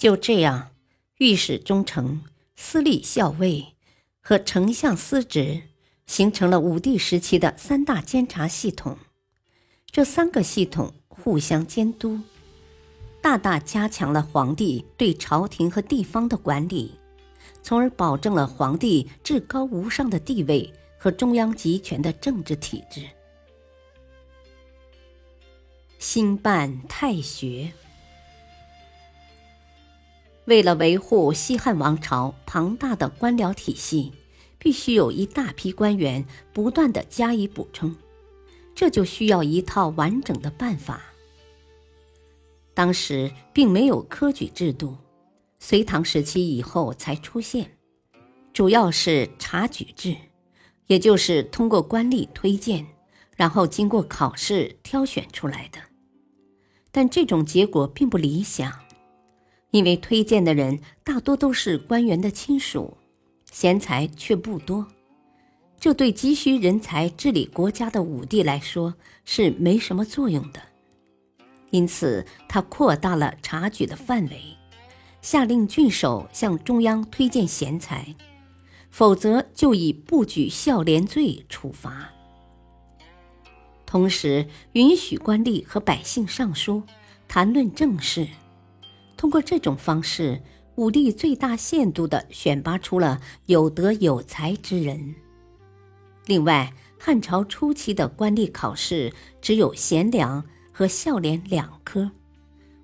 就这样，御史中丞、司隶校尉和丞相司职形成了武帝时期的三大监察系统。这三个系统互相监督，大大加强了皇帝对朝廷和地方的管理，从而保证了皇帝至高无上的地位和中央集权的政治体制。兴办太学。为了维护西汉王朝庞大的官僚体系，必须有一大批官员不断的加以补充，这就需要一套完整的办法。当时并没有科举制度，隋唐时期以后才出现，主要是察举制，也就是通过官吏推荐，然后经过考试挑选出来的。但这种结果并不理想。因为推荐的人大多都是官员的亲属，贤才却不多，这对急需人才治理国家的武帝来说是没什么作用的。因此，他扩大了察举的范围，下令郡守向中央推荐贤才，否则就以不举孝廉罪处罚。同时，允许官吏和百姓上书，谈论政事。通过这种方式，武帝最大限度地选拔出了有德有才之人。另外，汉朝初期的官吏考试只有贤良和孝廉两科，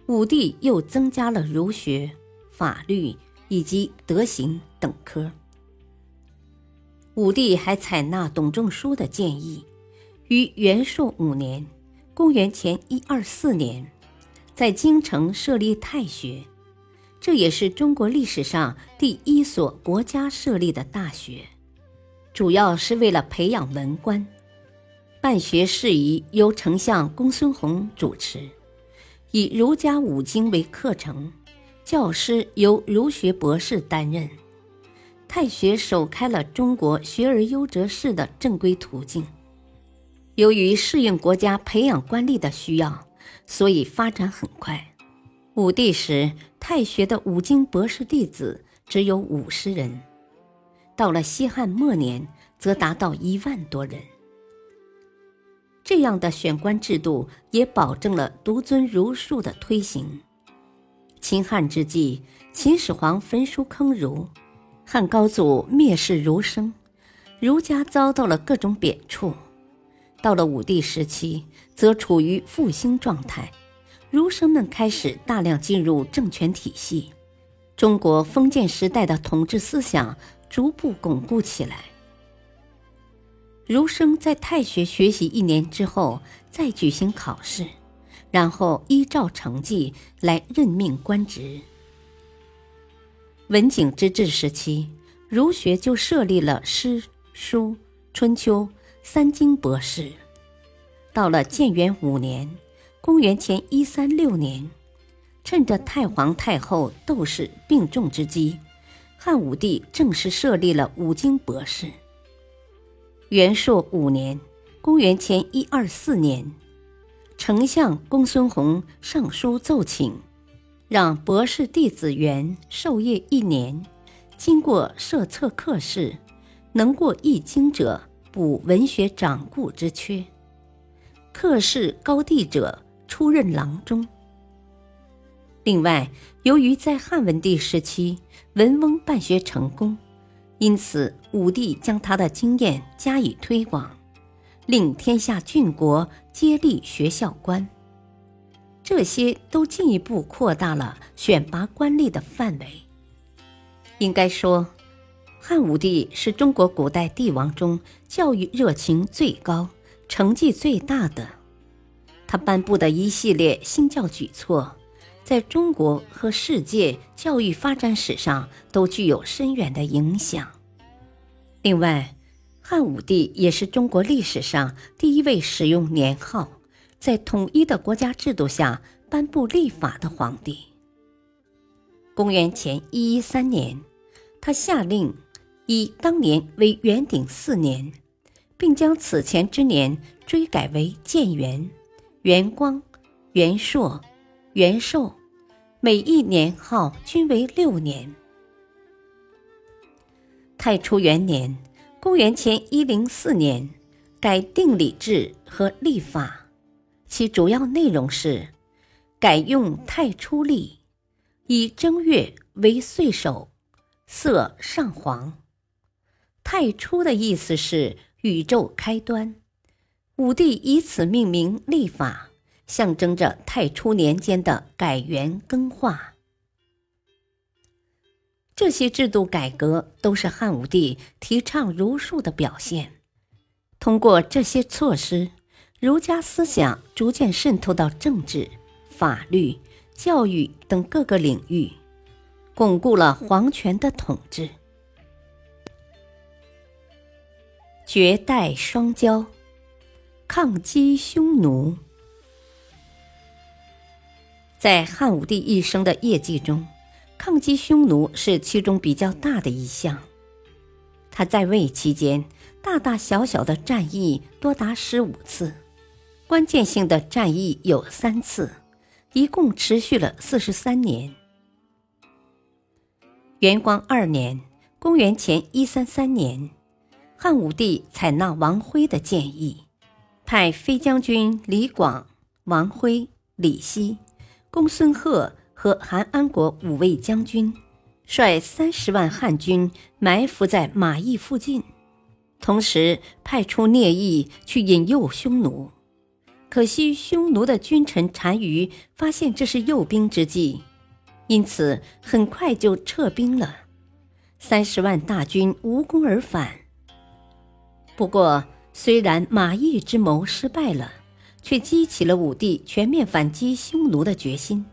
武帝又增加了儒学、法律以及德行等科。武帝还采纳董仲舒的建议，于元朔五年（公元前一二四年）。在京城设立太学，这也是中国历史上第一所国家设立的大学，主要是为了培养文官。办学事宜由丞相公孙弘主持，以儒家五经为课程，教师由儒学博士担任。太学首开了中国学而优则仕的正规途径。由于适应国家培养官吏的需要。所以发展很快。武帝时，太学的五经博士弟子只有五十人；到了西汉末年，则达到一万多人。这样的选官制度也保证了独尊儒术的推行。秦汉之际，秦始皇焚书坑儒，汉高祖蔑视儒生，儒家遭到了各种贬黜。到了武帝时期，则处于复兴状态，儒生们开始大量进入政权体系，中国封建时代的统治思想逐步巩固起来。儒生在太学学习一年之后，再举行考试，然后依照成绩来任命官职。文景之治时期，儒学就设立了诗、书、春秋。三经博士，到了建元五年（公元前一三六年），趁着太皇太后窦氏病重之机，汉武帝正式设立了五经博士。元朔五年（公元前一二四年），丞相公孙弘上书奏请，让博士弟子员授业一年，经过设策课试，能过一经者。补文学掌故之缺，客氏高第者出任郎中。另外，由于在汉文帝时期文翁办学成功，因此武帝将他的经验加以推广，令天下郡国皆立学校官。这些都进一步扩大了选拔官吏的范围。应该说。汉武帝是中国古代帝王中教育热情最高、成绩最大的。他颁布的一系列新教举措，在中国和世界教育发展史上都具有深远的影响。另外，汉武帝也是中国历史上第一位使用年号，在统一的国家制度下颁布立法的皇帝。公元前一一三年，他下令以当年为元鼎四年，并将此前之年追改为建元、元光、元朔。元寿，每一年号均为六年。太初元年（公元前一零四年），改定礼制和历法，其主要内容是改用太初历，以正月为岁首，色上黄。太初的意思是宇宙开端，武帝以此命名历法。象征着太初年间的改元更化，这些制度改革都是汉武帝提倡儒术的表现。通过这些措施，儒家思想逐渐渗透到政治、法律、教育等各个领域，巩固了皇权的统治。绝代双骄，抗击匈奴。在汉武帝一生的业绩中，抗击匈奴是其中比较大的一项。他在位期间，大大小小的战役多达十五次，关键性的战役有三次，一共持续了四十三年。元光二年（公元前一三三年），汉武帝采纳王徽的建议，派飞将军李广、王辉、李希。公孙贺和韩安国五位将军率三十万汉军埋伏在马邑附近，同时派出聂毅去引诱匈奴。可惜匈奴的君臣单于发现这是诱兵之计，因此很快就撤兵了。三十万大军无功而返。不过，虽然马邑之谋失败了。却激起了武帝全面反击匈奴的决心。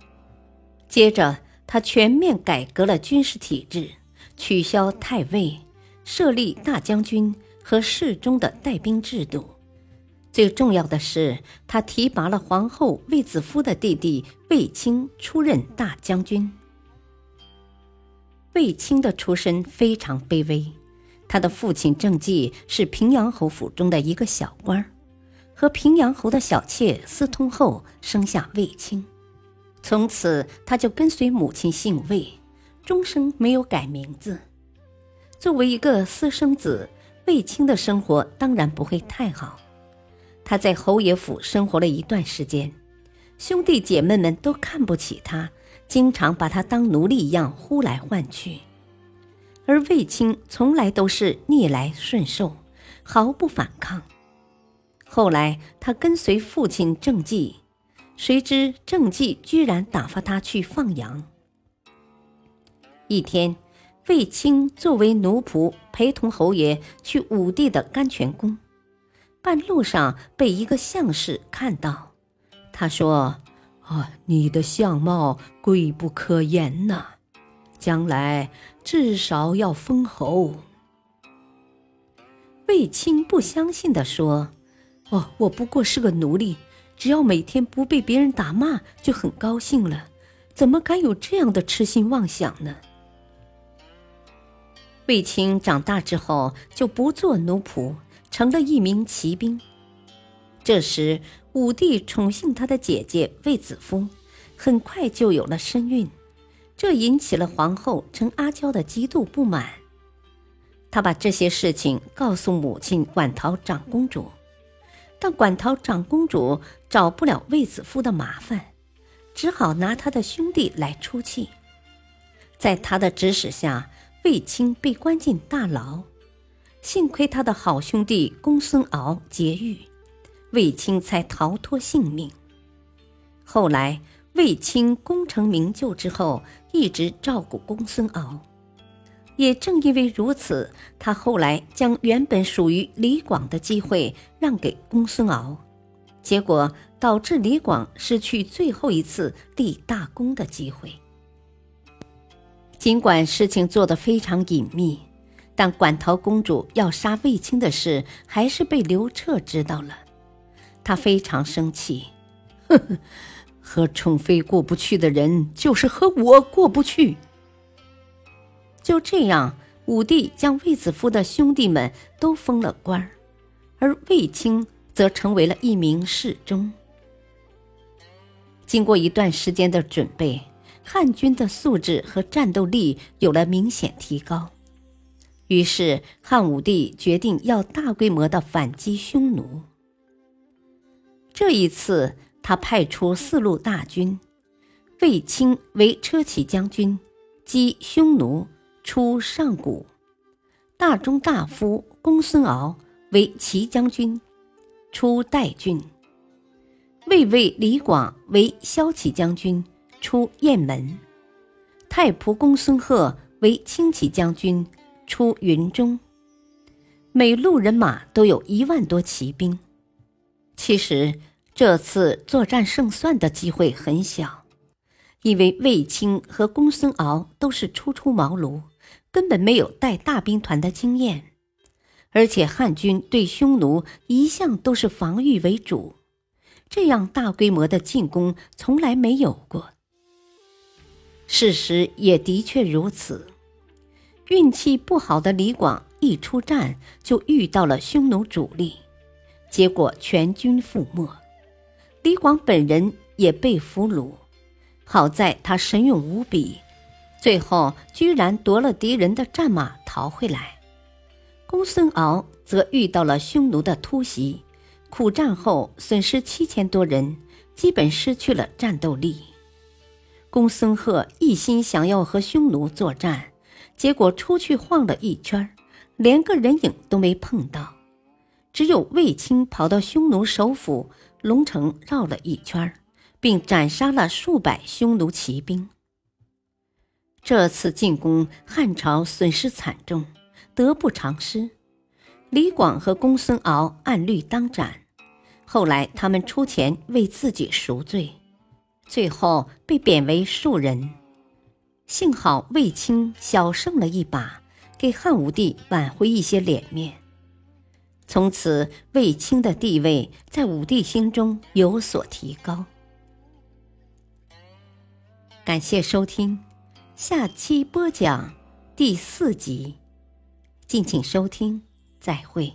接着，他全面改革了军事体制，取消太尉，设立大将军和侍中的带兵制度。最重要的是，他提拔了皇后卫子夫的弟弟卫青出任大将军。卫青的出身非常卑微，他的父亲郑继是平阳侯府中的一个小官儿。和平阳侯的小妾私通后，生下卫青，从此他就跟随母亲姓卫，终生没有改名字。作为一个私生子，卫青的生活当然不会太好。他在侯爷府生活了一段时间，兄弟姐妹们都看不起他，经常把他当奴隶一样呼来唤去，而卫青从来都是逆来顺受，毫不反抗。后来，他跟随父亲郑继，谁知郑继居然打发他去放羊。一天，卫青作为奴仆陪同侯爷去武帝的甘泉宫，半路上被一个相士看到，他说：“啊，你的相貌贵不可言呐，将来至少要封侯。”卫青不相信的说。哦，我不过是个奴隶，只要每天不被别人打骂，就很高兴了。怎么敢有这样的痴心妄想呢？卫青长大之后就不做奴仆，成了一名骑兵。这时，武帝宠幸他的姐姐卫子夫，很快就有了身孕，这引起了皇后陈阿娇的极度不满。她把这些事情告诉母亲馆陶长公主。但馆陶长公主找不了卫子夫的麻烦，只好拿他的兄弟来出气。在他的指使下，卫青被关进大牢。幸亏他的好兄弟公孙敖劫狱，卫青才逃脱性命。后来，卫青功成名就之后，一直照顾公孙敖。也正因为如此，他后来将原本属于李广的机会让给公孙敖，结果导致李广失去最后一次立大功的机会。尽管事情做得非常隐秘，但馆陶公主要杀卫青的事还是被刘彻知道了。他非常生气，呵呵，和宠妃过不去的人，就是和我过不去。就这样，武帝将卫子夫的兄弟们都封了官，而卫青则成为了一名侍中。经过一段时间的准备，汉军的素质和战斗力有了明显提高。于是，汉武帝决定要大规模的反击匈奴。这一次，他派出四路大军，卫青为车骑将军，击匈奴。出上谷，大中大夫公孙敖为骑将军，出代郡；魏尉李广为骁骑将军，出雁门；太仆公孙贺为轻骑将军，出云中。每路人马都有一万多骑兵。其实这次作战胜算的机会很小，因为卫青和公孙敖都是初出茅庐。根本没有带大兵团的经验，而且汉军对匈奴一向都是防御为主，这样大规模的进攻从来没有过。事实也的确如此，运气不好的李广一出战就遇到了匈奴主力，结果全军覆没，李广本人也被俘虏。好在他神勇无比。最后居然夺了敌人的战马逃回来，公孙敖则遇到了匈奴的突袭，苦战后损失七千多人，基本失去了战斗力。公孙贺一心想要和匈奴作战，结果出去晃了一圈，连个人影都没碰到，只有卫青跑到匈奴首府龙城绕了一圈，并斩杀了数百匈奴骑兵。这次进攻，汉朝损失惨重，得不偿失。李广和公孙敖按律当斩，后来他们出钱为自己赎罪，最后被贬为庶人。幸好卫青小胜了一把，给汉武帝挽回一些脸面。从此，卫青的地位在武帝心中有所提高。感谢收听。下期播讲第四集，敬请收听，再会。